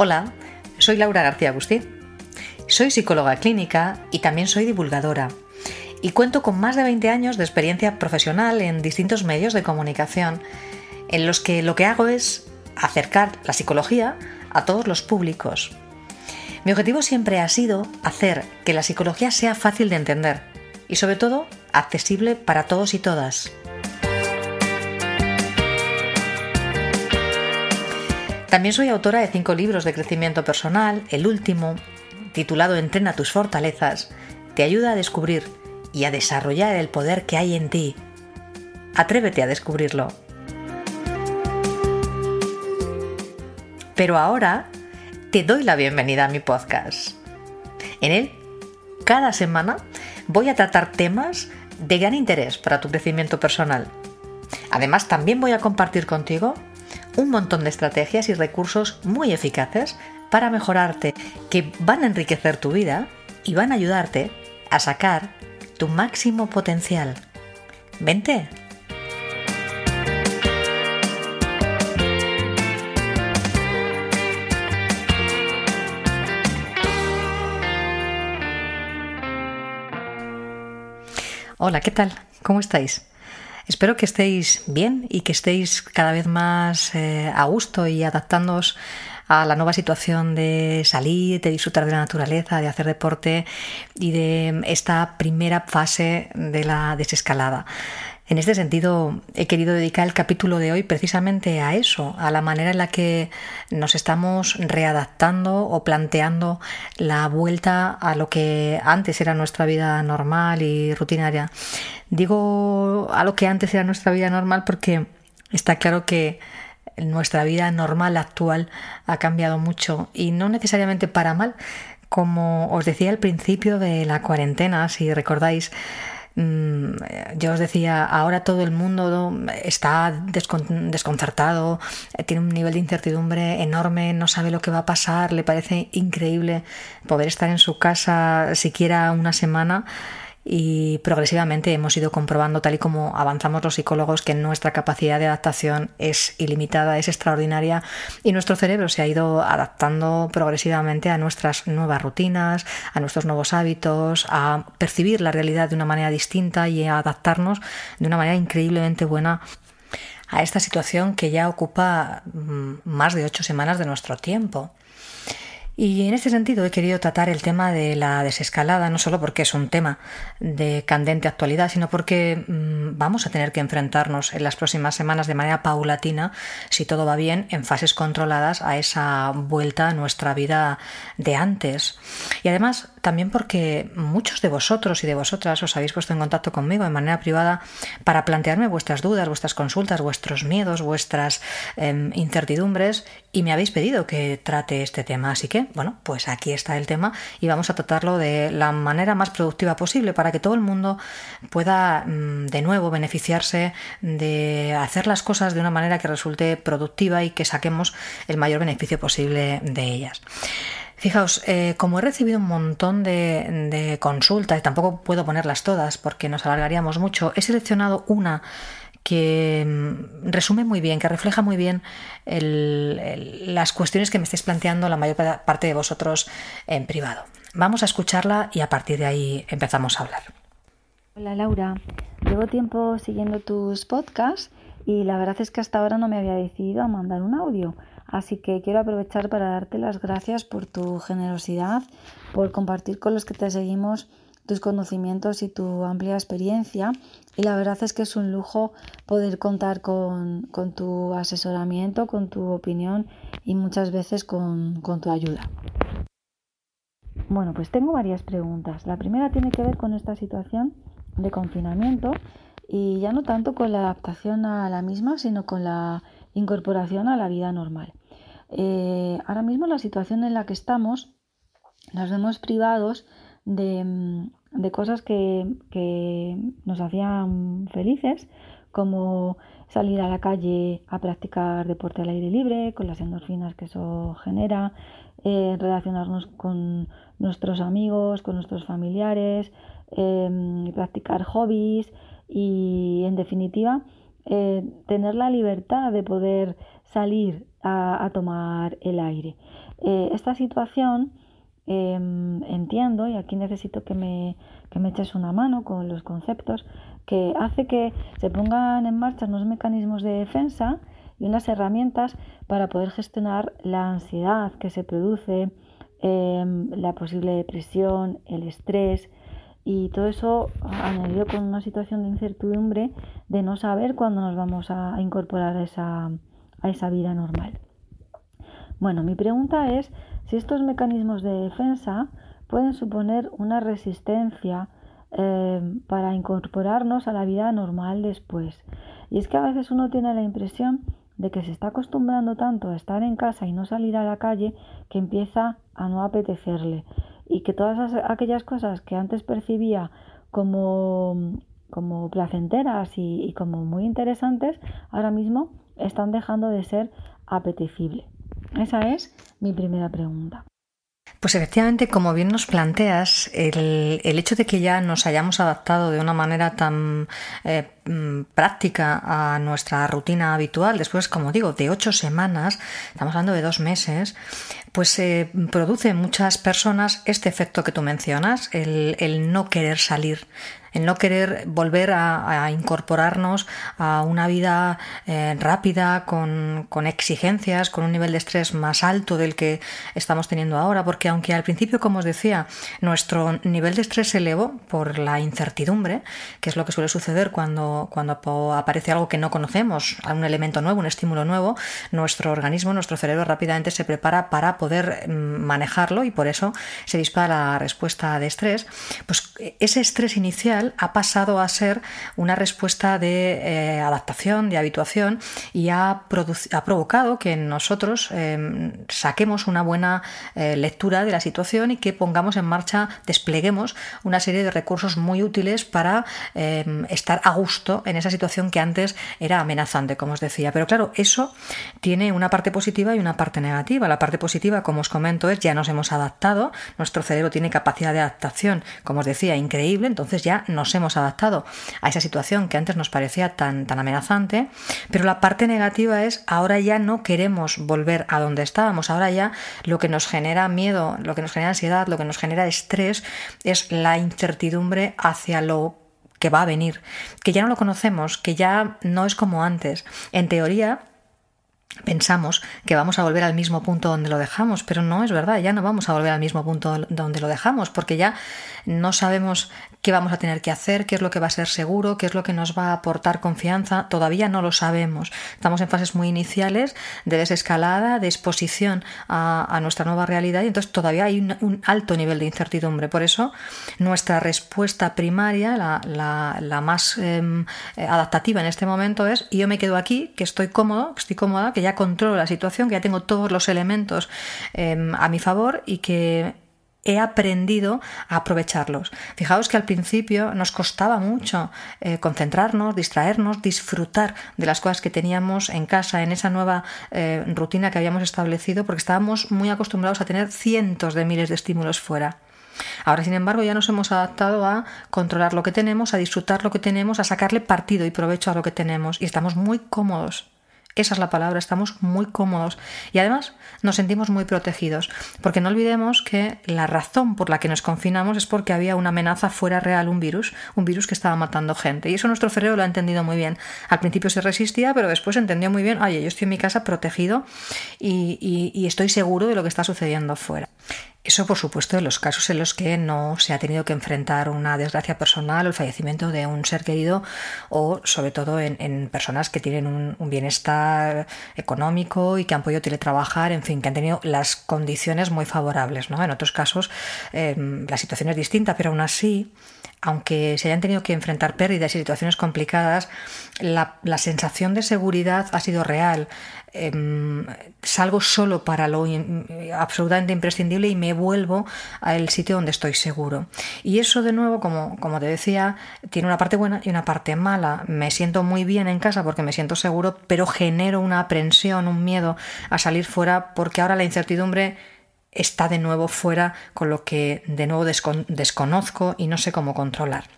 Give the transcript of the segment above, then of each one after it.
Hola, soy Laura García Agustí. Soy psicóloga clínica y también soy divulgadora. Y cuento con más de 20 años de experiencia profesional en distintos medios de comunicación, en los que lo que hago es acercar la psicología a todos los públicos. Mi objetivo siempre ha sido hacer que la psicología sea fácil de entender y sobre todo accesible para todos y todas. También soy autora de cinco libros de crecimiento personal. El último, titulado Entrena tus fortalezas, te ayuda a descubrir y a desarrollar el poder que hay en ti. Atrévete a descubrirlo. Pero ahora te doy la bienvenida a mi podcast. En él, cada semana, voy a tratar temas de gran interés para tu crecimiento personal. Además, también voy a compartir contigo un montón de estrategias y recursos muy eficaces para mejorarte, que van a enriquecer tu vida y van a ayudarte a sacar tu máximo potencial. Vente. Hola, ¿qué tal? ¿Cómo estáis? Espero que estéis bien y que estéis cada vez más eh, a gusto y adaptándoos a la nueva situación de salir, de disfrutar de la naturaleza, de hacer deporte y de esta primera fase de la desescalada. En este sentido, he querido dedicar el capítulo de hoy precisamente a eso, a la manera en la que nos estamos readaptando o planteando la vuelta a lo que antes era nuestra vida normal y rutinaria. Digo a lo que antes era nuestra vida normal porque está claro que nuestra vida normal actual ha cambiado mucho y no necesariamente para mal. Como os decía al principio de la cuarentena, si recordáis, yo os decía, ahora todo el mundo está desconcertado, tiene un nivel de incertidumbre enorme, no sabe lo que va a pasar, le parece increíble poder estar en su casa siquiera una semana y progresivamente hemos ido comprobando, tal y como avanzamos los psicólogos, que nuestra capacidad de adaptación es ilimitada, es extraordinaria y nuestro cerebro se ha ido adaptando progresivamente a nuestras nuevas rutinas, a nuestros nuevos hábitos, a percibir la realidad de una manera distinta y a adaptarnos de una manera increíblemente buena a esta situación que ya ocupa mm, más de ocho semanas de nuestro tiempo. Y en este sentido he querido tratar el tema de la desescalada, no solo porque es un tema de candente actualidad, sino porque mm, vamos a tener que enfrentarnos en las próximas semanas de manera paulatina, si todo va bien, en fases controladas a esa vuelta a nuestra vida de antes. Y además también porque muchos de vosotros y de vosotras os habéis puesto en contacto conmigo de manera privada para plantearme vuestras dudas, vuestras consultas, vuestros miedos, vuestras em, incertidumbres y me habéis pedido que trate este tema. Así que, bueno, pues aquí está el tema y vamos a tratarlo de la manera más productiva posible para que todo el mundo pueda mm, de nuevo beneficiarse de hacer las cosas de una manera que resulte productiva y que saquemos el mayor beneficio posible de ellas. Fijaos, eh, como he recibido un montón de, consultas, y tampoco puedo ponerlas todas porque nos alargaríamos mucho, he seleccionado una que mm, resume muy bien, que refleja muy bien las cuestiones que me estáis planteando la mayor parte de vosotros en privado. Vamos a escucharla y a partir de ahí empezamos a hablar. Hola Laura, llevo tiempo siguiendo tus podcasts y la verdad es que hasta ahora no me había decidido a mandar un audio. Así que quiero aprovechar para darte las gracias por tu generosidad, por compartir con los que te seguimos tus conocimientos y tu amplia experiencia. Y la verdad es que es un lujo poder contar con, tu asesoramiento, con tu opinión y muchas veces con, con tu ayuda. Bueno, pues tengo varias preguntas. La primera tiene que ver con esta situación de confinamiento y ya no tanto con la adaptación a la misma, sino con la incorporación a la vida normal. Eh, ahora mismo la situación en la que estamos nos vemos privados de, mm, cosas que, nos hacían felices, como salir a la calle a practicar deporte al aire libre, con las endorfinas que eso genera, eh, relacionarnos con nuestros amigos, con nuestros familiares, em, practicar hobbies y, en definitiva, eh, tener la libertad de poder salir a, tomar el aire. Eh, esta situación em, entiendo, y aquí necesito que me, que me eches una mano con los conceptos, que hace que se pongan en marcha unos mecanismos de defensa y unas herramientas para poder gestionar la ansiedad que se produce, em, la posible depresión, el estrés y todo eso añadido con una situación de incertidumbre de no saber cuándo nos vamos a incorporar a esa, a esa vida normal. Bueno, mi pregunta es si estos mecanismos de defensa pueden suponer una resistencia em, para incorporarnos a la vida normal después. Y es que a veces uno tiene la impresión de que se está acostumbrando tanto a estar en casa y no salir a la calle que empieza a no apetecerle y que todas aquellas cosas que antes percibía como, como placenteras y como muy interesantes, ahora mismo están dejando de ser apetecibles. Esa es mi primera pregunta. Pues efectivamente, como bien nos planteas, el, hecho de que ya nos hayamos adaptado de una manera tan eh, mm, práctica a nuestra rutina habitual, después, como digo, de ocho semanas, estamos hablando de dos meses, pues se produce en muchas personas este efecto que tú mencionas, el, el no querer salir el no querer volver a, incorporarnos a una vida eh, rápida, con, con, exigencias, con un nivel de estrés más alto del que estamos teniendo ahora, porque aunque al principio, como os decía, nuestro nivel de estrés se elevó por la incertidumbre, que es lo que suele suceder cuando, cuando aparece algo que no conocemos, un elemento nuevo, un estímulo nuevo, nuestro organismo, nuestro cerebro rápidamente se prepara para poder mm, manejarlo y por eso se dispara la respuesta de estrés, pues ese estrés inicial ha pasado a ser una respuesta de eh, adaptación, de habituación y ha, ha provocado que nosotros em, saquemos una buena eh, lectura de la situación y que pongamos en marcha, despleguemos una serie de recursos muy útiles para em, estar a gusto en esa situación que antes era amenazante, como os decía. Pero claro, eso tiene una parte positiva y una parte negativa. La parte positiva, como os comento, es ya nos hemos adaptado, nuestro cerebro tiene capacidad de adaptación, como os decía, increíble, entonces ya nos hemos adaptado a esa situación que antes nos parecía tan, tan amenazante, pero la parte negativa es ahora ya no queremos volver a donde estábamos, ahora ya lo que nos genera miedo, lo que nos genera ansiedad, lo que nos genera estrés es la incertidumbre hacia lo que va a venir, que ya no lo conocemos, que ya no es como antes. En teoría, pensamos que vamos a volver al mismo punto donde lo dejamos, pero no es verdad, ya no vamos a volver al mismo punto donde lo dejamos, porque ya no sabemos qué vamos a tener que hacer, qué es lo que va a ser seguro, qué es lo que nos va a aportar confianza, todavía no lo sabemos. Estamos en fases muy iniciales de desescalada, de exposición a, nuestra nueva realidad y entonces todavía hay un, alto nivel de incertidumbre. Por eso nuestra respuesta primaria, la, más em, adaptativa en este momento es yo me quedo aquí, que estoy cómodo, que estoy cómoda, que ya controlo la situación, que ya tengo todos los elementos em, a mi favor y que he aprendido a aprovecharlos. Fijaos que al principio nos costaba mucho eh, concentrarnos, distraernos, disfrutar de las cosas que teníamos en casa, en esa nueva eh, rutina que habíamos establecido, porque estábamos muy acostumbrados a tener cientos de miles de estímulos fuera. Ahora, sin embargo, ya nos hemos adaptado a controlar lo que tenemos, a disfrutar lo que tenemos, a sacarle partido y provecho a lo que tenemos y estamos muy cómodos esa es la palabra, estamos muy cómodos y además nos sentimos muy protegidos, porque no olvidemos que la razón por la que nos confinamos es porque había una amenaza fuera real, un virus, un virus que estaba matando gente. Y eso nuestro cerebro lo ha entendido muy bien. Al principio se resistía, pero después entendió muy bien, oye, yo estoy en mi casa protegido y, y estoy seguro de lo que está sucediendo fuera. Eso, por supuesto, en los casos en los que no se ha tenido que enfrentar una desgracia personal o el fallecimiento de un ser querido o, sobre todo, en, personas que tienen un, bienestar económico y que han podido teletrabajar, en fin, que han tenido las condiciones muy favorables. ¿no? En otros casos, em, la situación es distinta, pero aún así aunque se hayan tenido que enfrentar pérdidas y situaciones complicadas, la, sensación de seguridad ha sido real. Em, salgo solo para lo absolutamente imprescindible y me vuelvo al sitio donde estoy seguro. Y eso, de nuevo, como, como te decía, tiene una parte buena y una parte mala. Me siento muy bien en casa porque me siento seguro, pero genero una aprensión, un miedo a salir fuera porque ahora la incertidumbre está de nuevo fuera, con lo que de nuevo desconozco y no sé cómo controlar.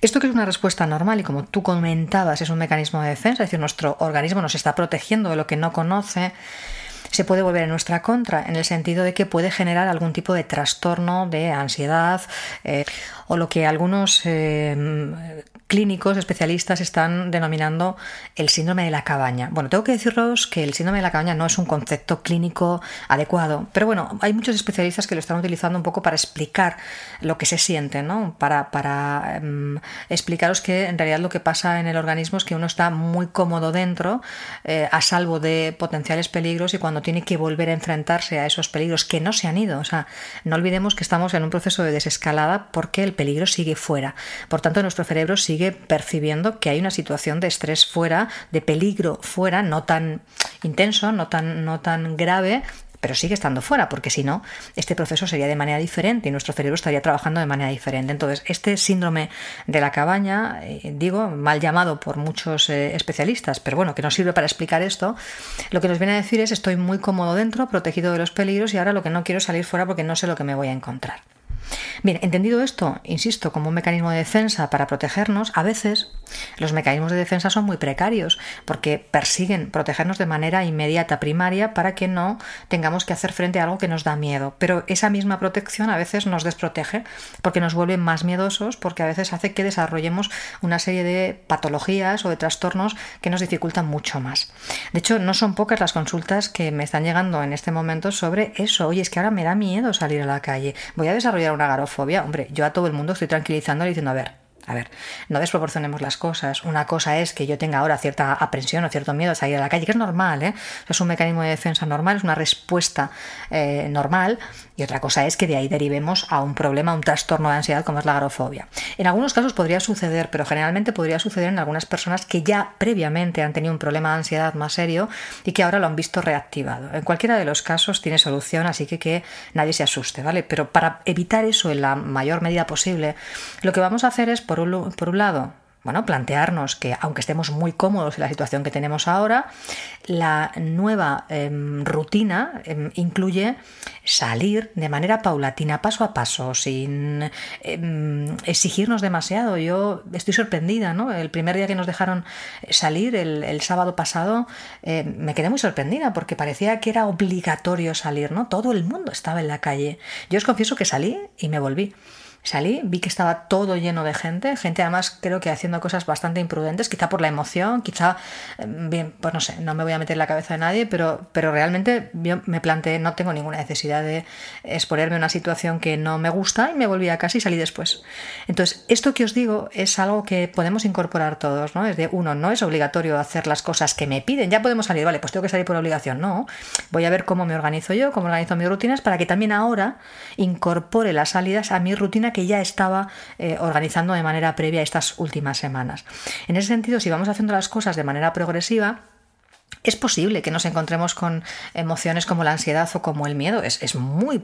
Esto que es una respuesta normal y como tú comentabas es un mecanismo de defensa, es decir, nuestro organismo nos está protegiendo de lo que no conoce, se puede volver en nuestra contra, en el sentido de que puede generar algún tipo de trastorno de ansiedad eh, o lo que algunos eh, clínicos especialistas están denominando el síndrome de la cabaña. Bueno, tengo que deciros que el síndrome de la cabaña no es un concepto clínico adecuado, pero bueno, hay muchos especialistas que lo están utilizando un poco para explicar lo que se siente, ¿no? Para, em, explicaros que en realidad lo que pasa en el organismo es que uno está muy cómodo dentro, eh, a salvo de potenciales peligros y cuando tiene que volver a enfrentarse a esos peligros que no se han ido, o sea, no olvidemos que estamos en un proceso de desescalada porque el peligro sigue fuera. Por tanto, nuestro cerebro sigue sigue percibiendo que hay una situación de estrés fuera, de peligro fuera, no tan intenso, no tan, no tan grave, pero sigue estando fuera, porque si no, este proceso sería de manera diferente y nuestro cerebro estaría trabajando de manera diferente. Entonces, este síndrome de la cabaña, eh, digo, mal llamado por muchos eh, especialistas, pero bueno, que nos sirve para explicar esto, lo que nos viene a decir es estoy muy cómodo dentro, protegido de los peligros y ahora lo que no quiero es salir fuera porque no sé lo que me voy a encontrar. Bien, entendido esto, insisto, como un mecanismo de defensa para protegernos, a veces los mecanismos de defensa son muy precarios porque persiguen protegernos de manera inmediata, primaria, para que no tengamos que hacer frente a algo que nos da miedo. Pero esa misma protección a veces nos desprotege porque nos vuelve más miedosos, porque a veces hace que desarrollemos una serie de patologías o de trastornos que nos dificultan mucho más. De hecho, no son pocas las consultas que me están llegando en este momento sobre eso. Oye, es que ahora me da miedo salir a la calle. Voy a desarrollar una garofobia, hombre, yo a todo el mundo estoy tranquilizando diciendo, a ver, a ver, no desproporcionemos las cosas. Una cosa es que yo tenga ahora cierta aprensión o cierto miedo a salir a la calle, que es normal, ¿eh? es un mecanismo de defensa normal, es una respuesta eh, normal. Y otra cosa es que de ahí derivemos a un problema, a un trastorno de ansiedad como es la agorafobia. En algunos casos podría suceder, pero generalmente podría suceder en algunas personas que ya previamente han tenido un problema de ansiedad más serio y que ahora lo han visto reactivado. En cualquiera de los casos tiene solución, así que que nadie se asuste, ¿vale? Pero para evitar eso en la mayor medida posible, lo que vamos a hacer es, por por un, lado, bueno, plantearnos que aunque estemos muy cómodos en la situación que tenemos ahora, la nueva em, rutina em, incluye salir de manera paulatina, paso a paso, sin em, exigirnos demasiado. Yo estoy sorprendida, ¿no? El primer día que nos dejaron salir, el, sábado pasado, me quedé muy sorprendida porque parecía que era obligatorio salir, ¿no? Todo el mundo estaba en la calle. Yo os confieso que salí y me volví. Salí, vi que estaba todo lleno de gente, gente además creo que haciendo cosas bastante imprudentes, quizá por la emoción, quizá, em, bien, pues no sé, no me voy a meter en la cabeza de nadie, pero, pero realmente yo me planteé, no tengo ninguna necesidad de exponerme a una situación que no me gusta y me volví a casa y salí después. Entonces, esto que os digo es algo que podemos incorporar todos, ¿no? Es de, uno, no es obligatorio hacer las cosas que me piden, ya podemos salir, vale, pues tengo que salir por obligación, no, voy a ver cómo me organizo yo, cómo organizo mis rutinas para que también ahora incorpore las salidas a mi rutina que ya estaba eh, organizando de manera previa estas últimas semanas. En ese sentido, si vamos haciendo las cosas de manera progresiva, es posible que nos encontremos con emociones como la ansiedad o como el miedo. Es, es muy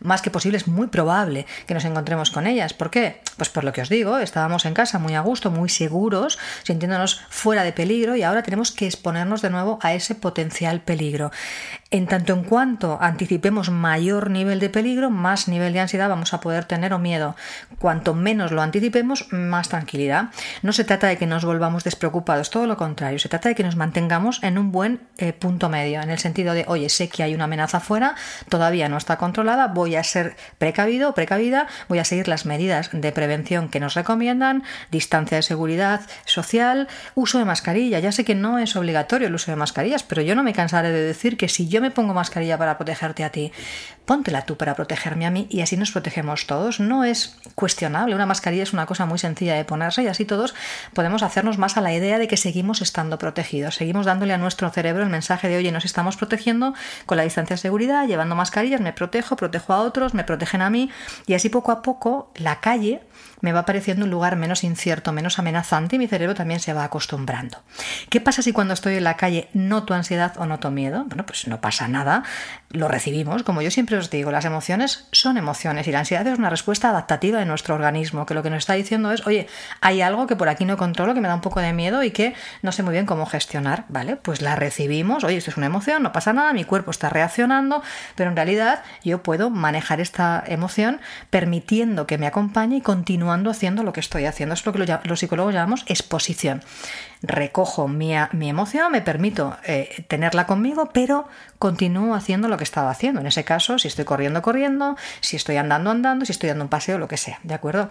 más que posible, es muy probable que nos encontremos con ellas. ¿Por qué? Pues por lo que os digo, estábamos en casa muy a gusto, muy seguros, sintiéndonos fuera de peligro y ahora tenemos que exponernos de nuevo a ese potencial peligro. En tanto en cuanto anticipemos mayor nivel de peligro, más nivel de ansiedad vamos a poder tener o miedo. Cuanto menos lo anticipemos, más tranquilidad. No se trata de que nos volvamos despreocupados, todo lo contrario, se trata de que nos mantengamos en un buen eh, punto medio, en el sentido de, oye, sé que hay una amenaza afuera, todavía no está controlada, voy a ser precavido o precavida, voy a seguir las medidas de prevención que nos recomiendan, distancia de seguridad social, uso de mascarilla. Ya sé que no es obligatorio el uso de mascarillas, pero yo no me cansaré de decir que si yo me pongo mascarilla para protegerte a ti, póntela tú para protegerme a mí y así nos protegemos todos. No es cuestionable, una mascarilla es una cosa muy sencilla de ponerse y así todos podemos hacernos más a la idea de que seguimos estando protegidos, seguimos dándole a nuestro cerebro el mensaje de, oye, nos estamos protegiendo con la distancia de seguridad, llevando mascarillas, me protejo, protejo a otros, me protegen a mí y así poco a poco la calle me va pareciendo un lugar menos incierto, menos amenazante y mi cerebro también se va acostumbrando. ¿Qué pasa si cuando estoy en la calle noto ansiedad o noto miedo? Bueno, pues no pasa nada, lo recibimos. Como yo siempre os digo, las emociones son emociones y la ansiedad es una respuesta adaptativa de nuestro organismo, que lo que nos está diciendo es, oye, hay algo que por aquí no controlo, que me da un poco de miedo y que no sé muy bien cómo gestionar, ¿vale? Pues la recibimos, oye, esto es una emoción, no pasa nada, mi cuerpo está reaccionando, pero en realidad yo puedo manejar esta emoción permitiendo que me acompañe y continuar haciendo lo que estoy haciendo. Es lo que los psicólogos llamamos exposición. Recojo mi, mi emoción, me permito eh, tenerla conmigo, pero continúo haciendo lo que estaba haciendo. En ese caso, si estoy corriendo, corriendo, si estoy andando, andando, si estoy dando un paseo, lo que sea. ¿De acuerdo?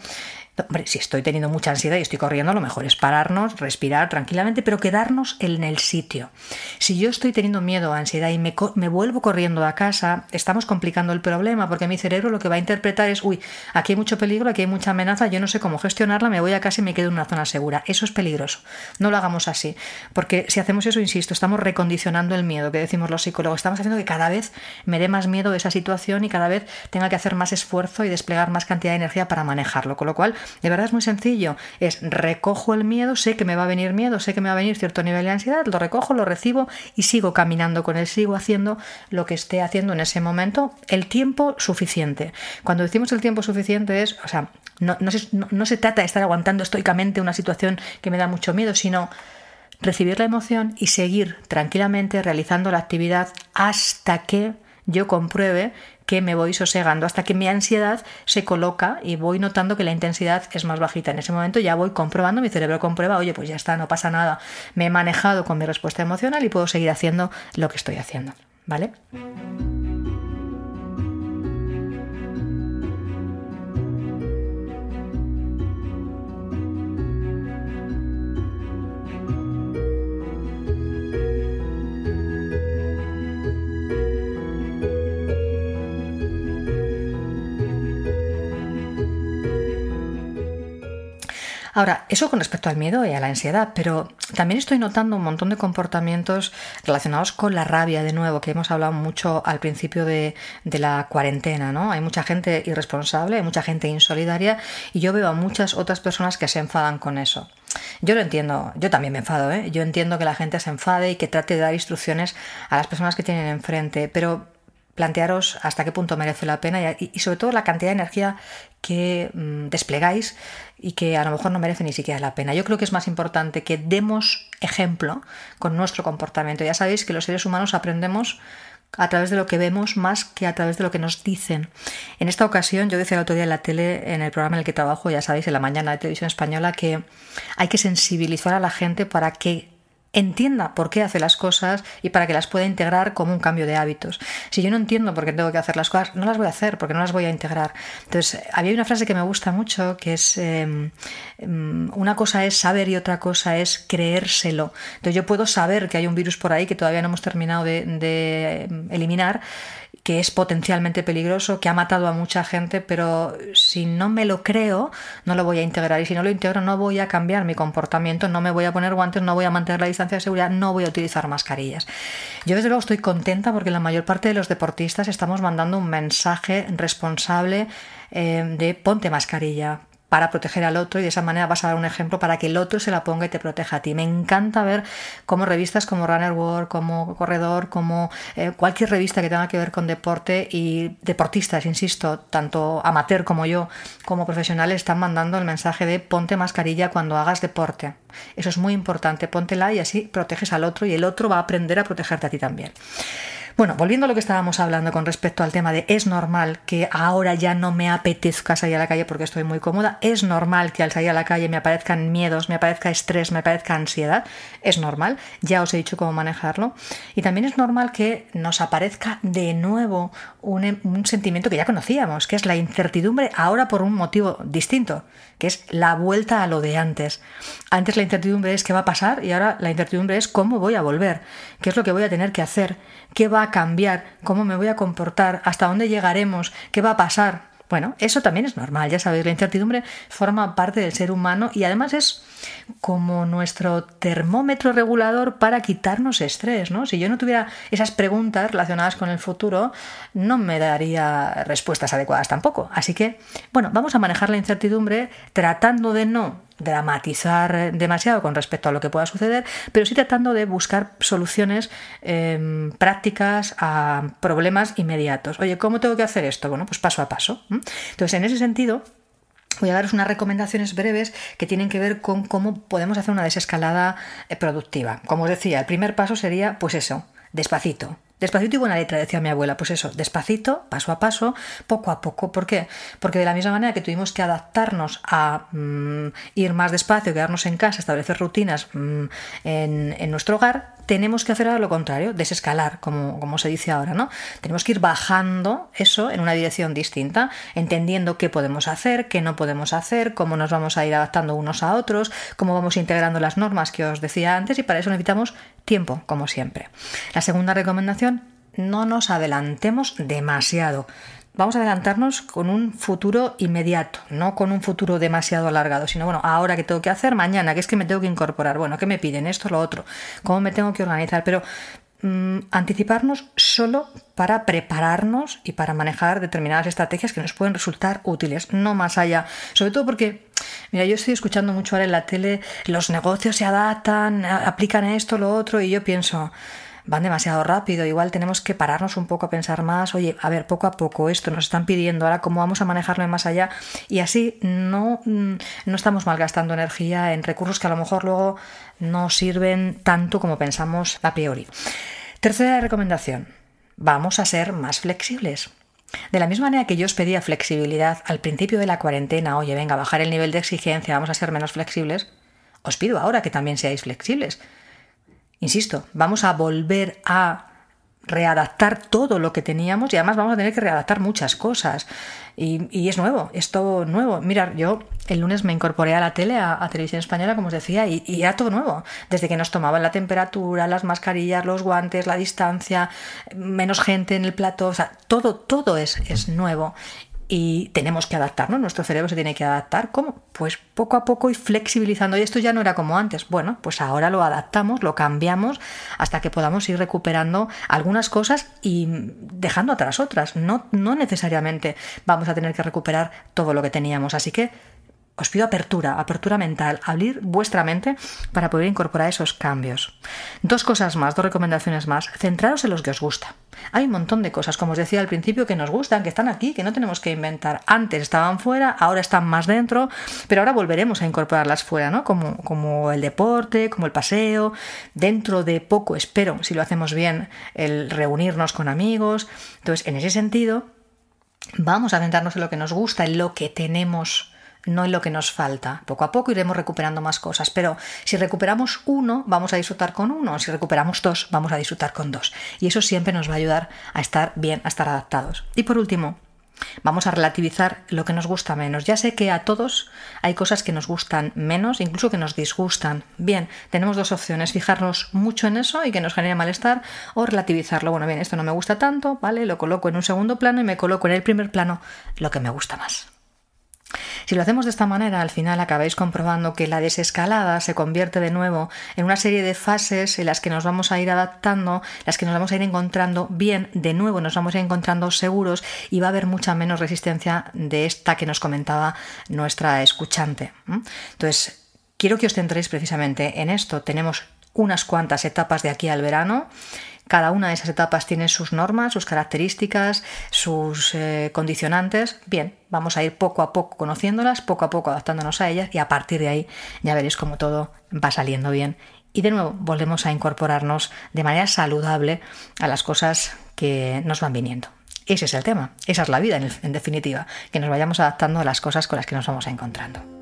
Si estoy teniendo mucha ansiedad y estoy corriendo, lo mejor es pararnos, respirar tranquilamente, pero quedarnos en el sitio. Si yo estoy teniendo miedo o ansiedad y me, me, vuelvo corriendo a casa, estamos complicando el problema porque mi cerebro lo que va a interpretar es, uy, aquí hay mucho peligro, aquí hay mucha amenaza, yo no sé cómo gestionarla, me voy a casa y me quedo en una zona segura. Eso es peligroso. No lo hagamos así, porque si hacemos eso, insisto, estamos recondicionando el miedo que decimos los psicólogos, estamos haciendo que cada vez me dé más miedo esa situación y cada vez tenga que hacer más esfuerzo y desplegar más cantidad de energía para manejarlo, con lo cual de verdad es muy sencillo. Es recojo el miedo, sé que me va a venir miedo, sé que me va a venir cierto nivel de ansiedad, lo recojo, lo recibo y sigo caminando con él, sigo haciendo lo que esté haciendo en ese momento el tiempo suficiente. Cuando decimos el tiempo suficiente es, o sea, no, se, no se trata de estar aguantando estoicamente una situación que me da mucho miedo, sino recibir la emoción y seguir tranquilamente realizando la actividad hasta que yo compruebe que me voy sosegando hasta que mi ansiedad se coloca y voy notando que la intensidad es más bajita. En ese momento ya voy comprobando, mi cerebro comprueba, oye, pues ya está, no pasa nada, me he manejado con mi respuesta emocional y puedo seguir haciendo lo que estoy haciendo. ¿Vale? Ahora, eso con respecto al miedo y a la ansiedad, pero también estoy notando un montón de comportamientos relacionados con la rabia, de nuevo, que hemos hablado mucho al principio de, la cuarentena, ¿no? Hay mucha gente irresponsable, hay mucha gente insolidaria y yo veo a muchas otras personas que se enfadan con eso. Yo lo entiendo, yo también me enfado, ¿eh? yo entiendo que la gente se enfade y que trate de dar instrucciones a las personas que tienen enfrente, pero plantearos hasta qué punto merece la pena y, sobre todo la cantidad de energía que mm, desplegáis y que a lo mejor no merece ni siquiera la pena. Yo creo que es más importante que demos ejemplo con nuestro comportamiento. Ya sabéis que los seres humanos aprendemos a través de lo que vemos más que a través de lo que nos dicen. En esta ocasión, yo decía el otro día en la tele, en el programa en el que trabajo, ya sabéis, en la mañana de televisión española, que hay que sensibilizar a la gente para que entienda por qué hace las cosas y para que las pueda integrar como un cambio de hábitos. Si yo no entiendo por qué tengo que hacer las cosas, no las voy a hacer porque no las voy a integrar. Entonces, había una frase que me gusta mucho que es em, em, una cosa es saber y otra cosa es creérselo. Entonces, yo puedo saber que hay un virus por ahí que todavía no hemos terminado de em, eliminar que es potencialmente peligroso, que ha matado a mucha gente, pero si no me lo creo, no lo voy a integrar. Y si no lo integro, no voy a cambiar mi comportamiento, no me voy a poner guantes, no voy a mantener la distancia de seguridad, no voy a utilizar mascarillas. Yo desde luego estoy contenta porque la mayor parte de los deportistas estamos mandando un mensaje responsable eh, de ponte mascarilla, para proteger al otro y de esa manera vas a dar un ejemplo para que el otro se la ponga y te proteja a ti. Me encanta ver cómo revistas como Runner World, como Corredor, como eh, cualquier revista que tenga que ver con deporte y deportistas, insisto, tanto amateur como yo, como profesionales, están mandando el mensaje de ponte mascarilla cuando hagas deporte. Eso es muy importante, póntela y así proteges al otro y el otro va a aprender a protegerte a ti también. Bueno, volviendo a lo que estábamos hablando con respecto al tema de es normal que ahora ya no me apetezca salir a la calle porque estoy muy cómoda, es normal que al salir a la calle me aparezcan miedos, me aparezca estrés, me aparezca ansiedad, es normal, ya os he dicho cómo manejarlo. Y también es normal que nos aparezca de nuevo un, un sentimiento que ya conocíamos, que es la incertidumbre ahora por un motivo distinto, que es la vuelta a lo de antes. Antes la incertidumbre es qué va a pasar y ahora la incertidumbre es cómo voy a volver, qué es lo que voy a tener que hacer, qué va cambiar, cómo me voy a comportar, hasta dónde llegaremos, qué va a pasar. Bueno, eso también es normal, ya sabéis, la incertidumbre forma parte del ser humano y además es como nuestro termómetro regulador para quitarnos estrés, ¿no? Si yo no tuviera esas preguntas relacionadas con el futuro, no me daría respuestas adecuadas tampoco. Así que, bueno, vamos a manejar la incertidumbre tratando de no dramatizar demasiado con respecto a lo que pueda suceder, pero sí tratando de buscar soluciones em, prácticas a problemas inmediatos. Oye, ¿cómo tengo que hacer esto? Bueno, pues paso a paso. Entonces, en ese sentido, Voy a daros unas recomendaciones breves que tienen que ver con cómo podemos hacer una desescalada eh, productiva. Como os decía, el primer paso sería, pues eso, despacito, Despacito y buena letra, decía mi abuela. Pues eso, despacito, paso a paso, poco a poco. ¿Por qué? Porque de la misma manera que tuvimos que adaptarnos a mm, ir más despacio, quedarnos en casa, establecer rutinas mm, en, nuestro hogar, tenemos que hacer ahora lo contrario, desescalar, como, como se dice ahora, ¿no? Tenemos que ir bajando eso en una dirección distinta, entendiendo qué podemos hacer, qué no podemos hacer, cómo nos vamos a ir adaptando unos a otros, cómo vamos integrando las normas que os decía antes, y para eso necesitamos tiempo, como siempre. La segunda recomendación, no nos adelantemos demasiado. Vamos a adelantarnos con un futuro inmediato, no con un futuro demasiado alargado, sino bueno, ahora que tengo que hacer, mañana, que es que me tengo que incorporar, bueno, ¿qué me piden? Esto, lo otro, ¿cómo me tengo que organizar? Pero mm, anticiparnos solo para prepararnos y para manejar determinadas estrategias que nos pueden resultar útiles, no más allá. Sobre todo porque Mira, yo estoy escuchando mucho ahora en la tele, los negocios se adaptan, aplican esto, lo otro, y yo pienso, van demasiado rápido, igual tenemos que pararnos un poco a pensar más, oye, a ver, poco a poco esto nos están pidiendo, ahora cómo vamos a manejarlo más allá, y así no, mm, no estamos malgastando energía en recursos que a lo mejor luego no sirven tanto como pensamos a priori. Tercera recomendación, vamos a ser más flexibles. De la misma manera que yo os pedía flexibilidad al principio de la cuarentena, oye, venga, bajar el nivel de exigencia, vamos a ser menos flexibles, os pido ahora que también seáis flexibles. Insisto, vamos a volver a readaptar todo lo que teníamos y además vamos a tener que readaptar muchas cosas. Y, es nuevo, es todo nuevo. Mira, yo el lunes me incorporé a la tele, a, Televisión Española, como os decía, y, era todo nuevo. Desde que nos tomaban la temperatura, las mascarillas, los guantes, la distancia, menos gente en el plato, o sea, todo, todo es, es nuevo y tenemos que adaptarnos, nuestro cerebro se tiene que adaptar. ¿Cómo? Pues poco a poco y flexibilizando. Y esto ya no era como antes. Bueno, pues ahora lo adaptamos, lo cambiamos hasta que podamos ir recuperando algunas cosas y dejando atrás otras. No, no necesariamente vamos a tener que recuperar todo lo que teníamos. Así que os pido apertura, apertura mental, abrir vuestra mente para poder incorporar esos cambios. Dos cosas más, dos recomendaciones más. Centraros en los que os gusta. Hay un montón de cosas, como os decía al principio, que nos gustan, que están aquí, que no tenemos que inventar. Antes estaban fuera, ahora están más dentro, pero ahora volveremos a incorporarlas fuera, ¿no? Como, como el deporte, como el paseo. Dentro de poco, espero, si lo hacemos bien, el reunirnos con amigos. Entonces, en ese sentido, vamos a centrarnos en lo que nos gusta, en lo que tenemos no en lo que nos falta. Poco a poco iremos recuperando más cosas, pero si recuperamos uno, vamos a disfrutar con uno, si recuperamos dos, vamos a disfrutar con dos. Y eso siempre nos va a ayudar a estar bien, a estar adaptados. Y por último, vamos a relativizar lo que nos gusta menos. Ya sé que a todos hay cosas que nos gustan menos, incluso que nos disgustan. Bien, tenemos dos opciones, fijarnos mucho en eso y que nos genere malestar o relativizarlo. Bueno, bien, esto no me gusta tanto, ¿vale? Lo coloco en un segundo plano y me coloco en el primer plano lo que me gusta más. Si lo hacemos de esta manera, al final acabáis comprobando que la desescalada se convierte de nuevo en una serie de fases en las que nos vamos a ir adaptando, las que nos vamos a ir encontrando bien, de nuevo nos vamos a ir encontrando seguros y va a haber mucha menos resistencia de esta que nos comentaba nuestra escuchante. Entonces, quiero que os centréis precisamente en esto. Tenemos unas cuantas etapas de aquí al verano cada una de esas etapas tiene sus normas, sus características, sus eh, condicionantes. Bien, vamos a ir poco a poco conociéndolas, poco a poco adaptándonos a ellas y a partir de ahí ya veréis cómo todo va saliendo bien y de nuevo volvemos a incorporarnos de manera saludable a las cosas que nos van viniendo. Ese es el tema, esa es la vida en, definitiva, que nos vayamos adaptando a las cosas con las que nos vamos encontrando.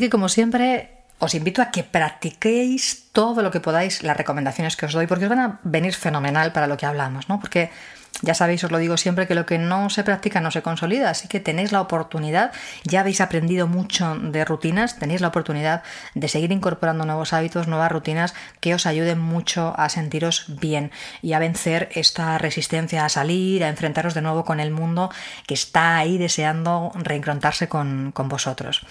Que como siempre, os invito a que practiquéis todo lo que podáis las recomendaciones que os doy, porque os van a venir fenomenal para lo que hablamos, ¿no? Porque ya sabéis, os lo digo siempre, que lo que no se practica no se consolida, así que tenéis la oportunidad, ya habéis aprendido mucho de rutinas, tenéis la oportunidad de seguir incorporando nuevos hábitos, nuevas rutinas que os ayuden mucho a sentiros bien y a vencer esta resistencia a salir, a enfrentaros de nuevo con el mundo que está ahí deseando reencontrarse con, con vosotros.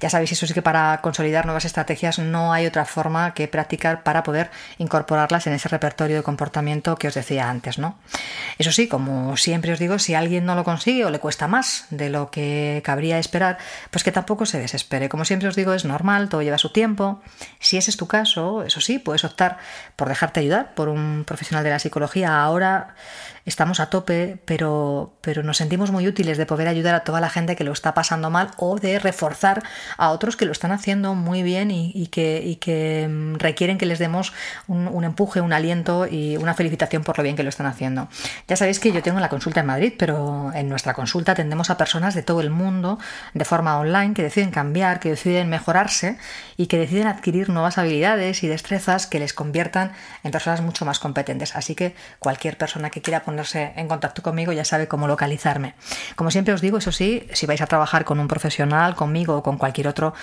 Ya sabéis, eso sí que para consolidar nuevas estrategias no hay otra forma que practicar para poder incorporarlas en ese repertorio de comportamiento que os decía antes, ¿no? Sí, como siempre os digo, si alguien no lo consigue o le cuesta más de lo que cabría esperar, pues que tampoco se desespere. Como siempre os digo, es normal, todo lleva su tiempo. Si ese es tu caso, eso sí, puedes optar por dejarte ayudar por un profesional de la psicología. Ahora estamos a tope, pero, pero nos sentimos muy útiles de poder ayudar a toda la gente que lo está pasando mal o de reforzar a otros que lo están haciendo muy bien y, que, que, mm, requieren que les demos un, empuje, un aliento y una felicitación por lo bien que lo están haciendo. Ya sabéis que yo tengo la consulta en Madrid, pero en nuestra consulta atendemos a personas de todo el mundo de forma online que deciden cambiar, que deciden mejorarse y que deciden adquirir nuevas habilidades y destrezas que les conviertan en personas mucho más competentes. Así que cualquier persona que quiera ponerse en contacto conmigo ya sabe cómo localizarme. Como siempre os digo, eso sí, si vais a trabajar con un profesional, conmigo o con cualquier otro,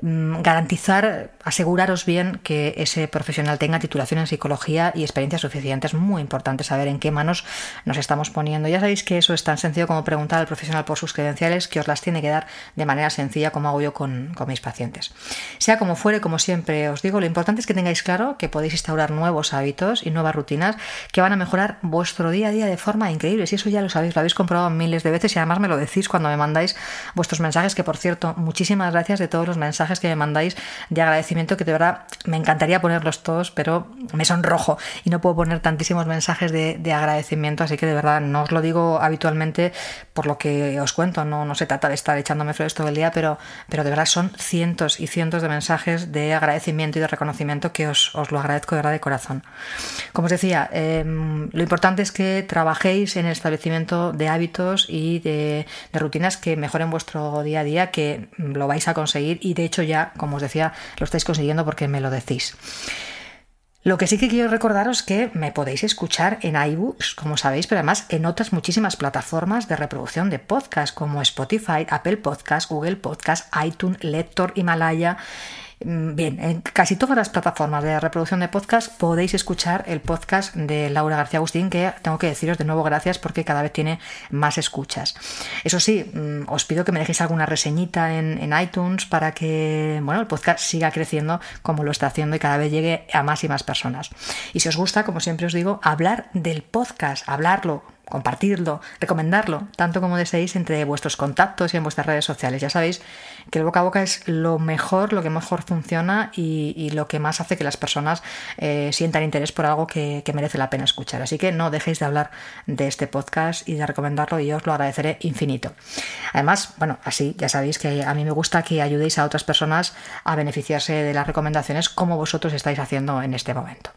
mm, garantizar, aseguraros bien que ese profesional tenga titulación en psicología y experiencia suficiente. Es muy importante saber en qué manos nos estamos poniendo. Ya sabéis que eso es tan sencillo como preguntar al profesional por sus credenciales, que os las tiene que dar de manera sencilla, como hago yo con, con mis pacientes. Sea como fuere, como siempre os digo, lo importante es que tengáis claro que podéis instaurar nuevos hábitos y nuevas rutinas que van a mejorar vuestro día a día de forma increíble. Si eso ya lo sabéis, lo habéis comprobado miles de veces y además me lo decís cuando me mandáis vuestros mensajes, que por cierto, muchísimas gracias de todos los mensajes que me mandáis de agradecimiento, que de verdad me encantaría ponerlos todos, pero me sonrojo y no puedo poner tantísimos mensajes de, agradecimiento, así que de verdad no os lo digo habitualmente por lo que os cuento, no, no se trata de estar echándome flores todo el día, pero, pero de verdad son cientos y cientos de mensajes de agradecimiento y de reconocimiento que os, os lo agradezco de verdad de corazón. Como os decía, em, lo importante es que trabajéis en el establecimiento de hábitos y de, rutinas que mejoren vuestro día a día, que lo vais a conseguir y de hecho ya, como os decía, lo estáis consiguiendo porque me lo decís. Lo que sí que quiero recordaros que me podéis escuchar en iBooks, como sabéis, pero además en otras muchísimas plataformas de reproducción de podcast como Spotify, Apple Podcast, Google Podcast, iTunes, Lector, Himalaya bien, en casi todas las plataformas de reproducción de podcast podéis escuchar el podcast de Laura García Agustín, que tengo que deciros de nuevo gracias porque cada vez tiene más escuchas. Eso sí, mm, os pido que me dejéis alguna reseñita en, en iTunes para que bueno, el podcast siga creciendo como lo está haciendo y cada vez llegue a más y más personas. Y si os gusta, como siempre os digo, hablar del podcast, hablarlo compartirlo, recomendarlo, tanto como deseéis entre vuestros contactos y en vuestras redes sociales. Ya sabéis que el boca a boca es lo mejor, lo que mejor funciona y, lo que más hace que las personas eh, sientan interés por algo que, que, merece la pena escuchar. Así que no dejéis de hablar de este podcast y de recomendarlo y yo os lo agradeceré infinito. Además, bueno, así ya sabéis que a mí me gusta que ayudéis a otras personas a beneficiarse de las recomendaciones como vosotros estáis haciendo en este momento.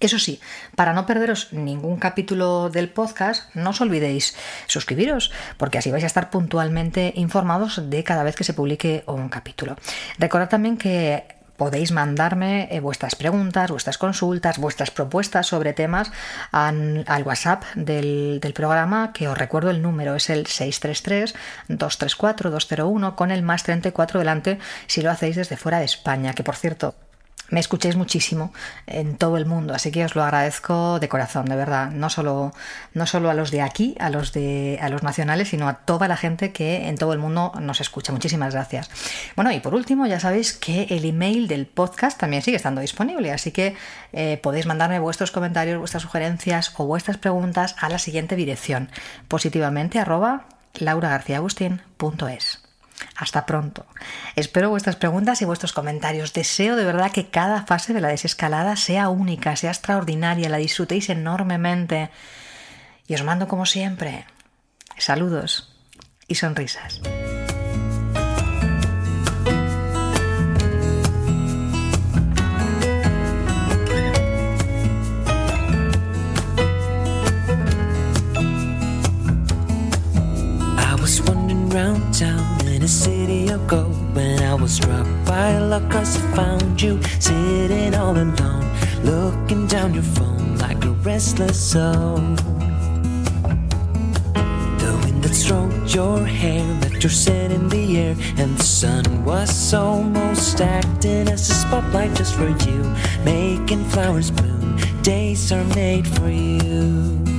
Eso sí, para no perderos ningún capítulo del podcast, no os olvidéis suscribiros, porque así vais a estar puntualmente informados de cada vez que se publique un capítulo. Recordad también que podéis mandarme eh, vuestras preguntas, vuestras consultas, vuestras propuestas sobre temas al WhatsApp del, del, programa, que os recuerdo el número es el 633-234-201 con el más 34 delante si lo hacéis desde fuera de España, que por cierto me escuchéis muchísimo en todo el mundo, así que os lo agradezco de corazón, de verdad, no solo, no solo a los de aquí, a los de a los nacionales, sino a toda la gente que en todo el mundo nos escucha. Muchísimas gracias. Bueno, y por último, ya sabéis que el email del podcast también sigue estando disponible, así que eh, podéis mandarme vuestros comentarios, vuestras sugerencias o vuestras preguntas a la siguiente dirección, positivamente arroba lauragarciaagustín.es. Hasta pronto. Espero vuestras preguntas y vuestros comentarios. Deseo de verdad que cada fase de la desescalada sea única, sea extraordinaria, la disfrutéis enormemente. Y os mando como siempre saludos y sonrisas. City of gold when I was struck by luck cause I found you sitting all alone looking down your phone like a restless soul. The wind that stroked your hair left your scent in the air and the sun was almost acting as a spotlight just for you making flowers bloom. Days are made for you